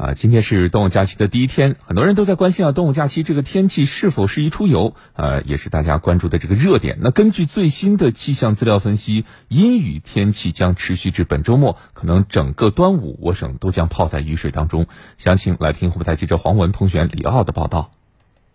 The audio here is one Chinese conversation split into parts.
啊，今天是端午假期的第一天，很多人都在关心啊，端午假期这个天气是否适宜出游？呃，也是大家关注的这个热点。那根据最新的气象资料分析，阴雨天气将持续至本周末，可能整个端午我省都将泡在雨水当中。详情来听湖北台记者黄文同学李奥的报道。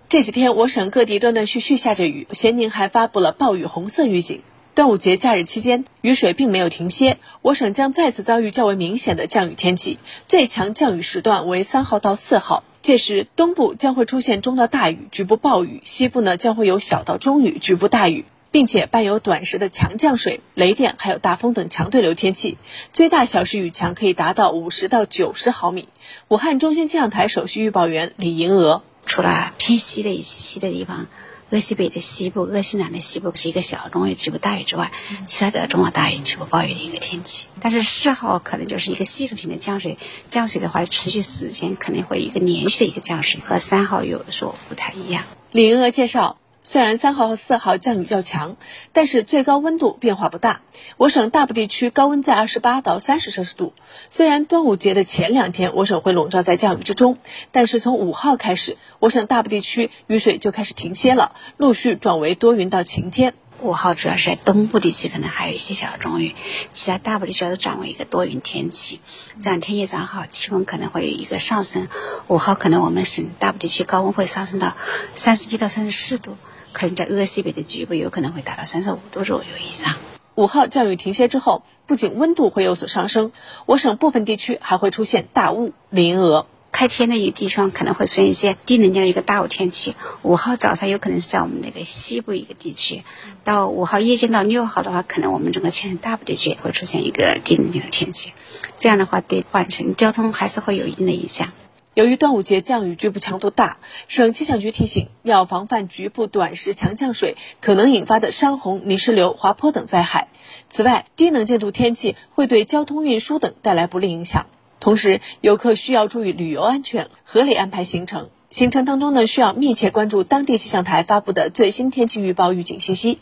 这几天我省各地断断续续下着雨，咸宁还发布了暴雨红色预警。端午节假日期间，雨水并没有停歇，我省将再次遭遇较为明显的降雨天气，最强降雨时段为三号到四号。届时，东部将会出现中到大雨，局部暴雨；西部呢将会有小到中雨，局部大雨，并且伴有短时的强降水、雷电，还有大风等强对流天气，最大小时雨强可以达到五十到九十毫米。武汉中心气象台首席预报员李银娥，除了偏西的一西的地方。鄂西北的西部、鄂西南的西部是一个小中雨局部大雨之外，其他的中到大雨、局部暴雨的一个天气。但是四号可能就是一个系统性的降水，降水的话持续时间可能会一个连续的一个降水，和三号有所不太一样。李银娥介绍。虽然三号和四号降雨较强，但是最高温度变化不大。我省大部地区高温在二十八到三十摄氏度。虽然端午节的前两天我省会笼罩在降雨之中，但是从五号开始，我省大部地区雨水就开始停歇了，陆续转为多云到晴天。五号主要是在东部地区可能还有一些小中雨，其他大部地区都转为一个多云天气。这样天气转好，气温可能会有一个上升。五号可能我们省大部地区高温会上升到三十一到三十四度。可能在鄂西北的局部有可能会达到三十五度左右以上。五号降雨停歇之后，不仅温度会有所上升，我省部分地区还会出现大雾、林鹅。开天的一个地方可能会出现一些低能见的一个大雾天气。五号早上有可能是在我们那个西部一个地区，到五号夜间到六号的话，可能我们整个全省大部地区会出现一个低能见的天气。这样的话，对换乘交通还是会有一定的影响。由于端午节降雨局部强度大，省气象局提醒要防范局部短时强降水可能引发的山洪、泥石流、滑坡等灾害。此外，低能见度天气会对交通运输等带来不利影响。同时，游客需要注意旅游安全，合理安排行程。行程当中呢，需要密切关注当地气象台发布的最新天气预报预警信息。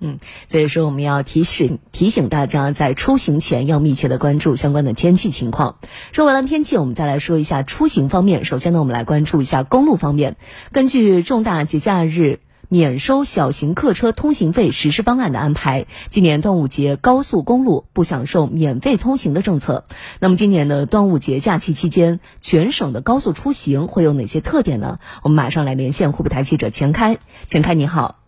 嗯，所以说我们要提醒提醒大家，在出行前要密切的关注相关的天气情况。说完了天气，我们再来说一下出行方面。首先呢，我们来关注一下公路方面。根据重大节假日免收小型客车通行费实施方案的安排，今年端午节高速公路不享受免费通行的政策。那么今年的端午节假期期间，全省的高速出行会有哪些特点呢？我们马上来连线湖北台记者钱开。钱开，你好。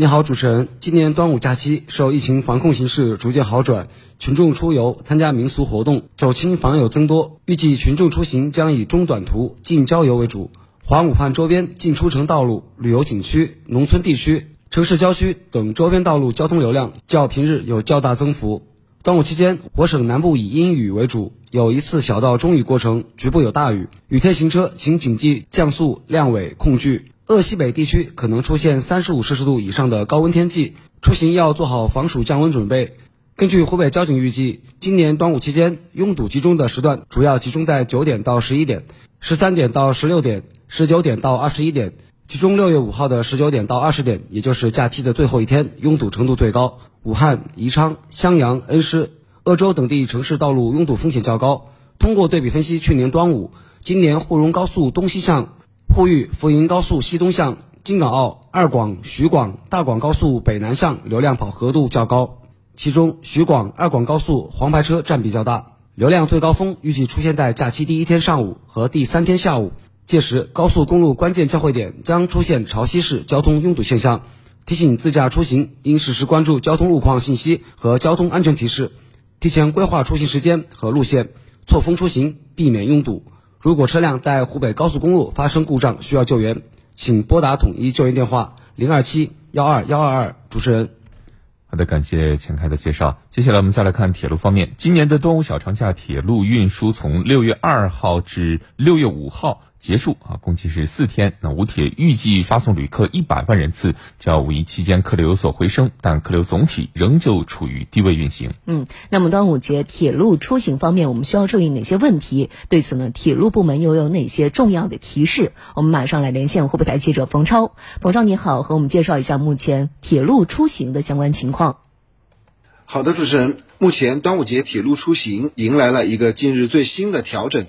你好，主持人。今年端午假期受疫情防控形势逐渐好转，群众出游、参加民俗活动、走亲访友增多。预计群众出行将以中短途、近郊游为主。环武汉周边进出城道路、旅游景区、农村地区、城市郊区等周边道路交通流量较平日有较大增幅。端午期间，我省南部以阴雨为主，有一次小到中雨过程，局部有大雨。雨天行车，请谨记降速、亮尾、控距。鄂西北地区可能出现三十五摄氏度以上的高温天气，出行要做好防暑降温准备。根据湖北交警预计，今年端午期间拥堵集中的时段主要集中在九点到十一点、十三点到十六点、十九点到二十一点。其中六月五号的十九点到二十点，也就是假期的最后一天，拥堵程度最高。武汉、宜昌、襄阳、恩施、鄂州等地城市道路拥堵风险较高。通过对比分析去年端午，今年沪蓉高速东西向。沪渝福银高速西东向、京港澳二广、徐广、大广高速北南向流量饱和度较高，其中徐广、二广高速黄牌车占比较大，流量最高峰预计出现在假期第一天上午和第三天下午，届时高速公路关键交汇点将出现潮汐式交通拥堵现象。提醒自驾出行应实时关注交通路况信息和交通安全提示，提前规划出行时间和路线，错峰出行，避免拥堵。如果车辆在湖北高速公路发生故障需要救援，请拨打统一救援电话零二七幺二幺二二。主持人，好的，感谢钱开的介绍。接下来我们再来看铁路方面，今年的端午小长假铁路运输从六月二号至六月五号。结束啊，共计是四天。那武铁预计发送旅客一百万人次，较五一期间客流有所回升，但客流总体仍旧处于低位运行。嗯，那么端午节铁路出行方面，我们需要注意哪些问题？对此呢，铁路部门又有哪些重要的提示？我们马上来连线湖北台记者冯超。冯超你好，和我们介绍一下目前铁路出行的相关情况。好的，主持人，目前端午节铁路出行迎来了一个近日最新的调整。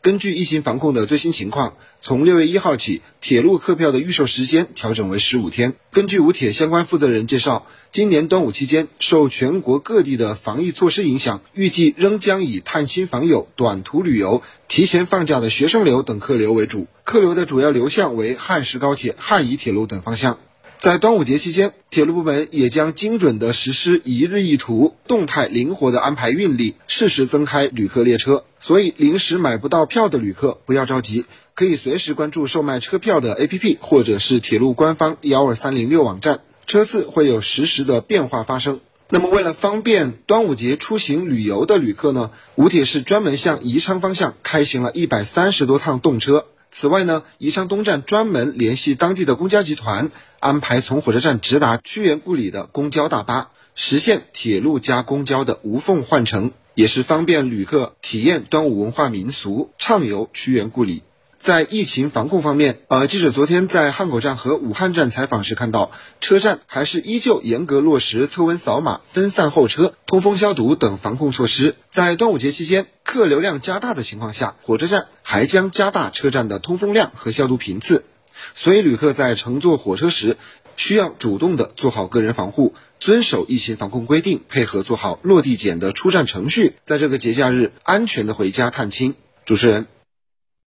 根据疫情防控的最新情况，从六月一号起，铁路客票的预售时间调整为十五天。根据武铁相关负责人介绍，今年端午期间，受全国各地的防疫措施影响，预计仍将以探亲访友、短途旅游、提前放假的学生流等客流为主，客流的主要流向为汉石高铁、汉宜铁路等方向。在端午节期间，铁路部门也将精准地实施一日一图，动态灵活地安排运力，适时增开旅客列车。所以，临时买不到票的旅客不要着急，可以随时关注售卖车票的 APP，或者是铁路官方幺二三零六网站，车次会有实时的变化发生。那么，为了方便端午节出行旅游的旅客呢，武铁是专门向宜昌方向开行了一百三十多趟动车。此外呢，宜昌东站专门联系当地的公交集团，安排从火车站直达屈原故里的公交大巴，实现铁路加公交的无缝换乘，也是方便旅客体验端午文化民俗，畅游屈原故里。在疫情防控方面，呃，记者昨天在汉口站和武汉站采访时看到，车站还是依旧严格落实测温、扫码、分散候车、通风消毒等防控措施。在端午节期间，客流量加大的情况下，火车站还将加大车站的通风量和消毒频次。所以，旅客在乘坐火车时，需要主动的做好个人防护，遵守疫情防控规定，配合做好落地检的出站程序，在这个节假日安全的回家探亲。主持人。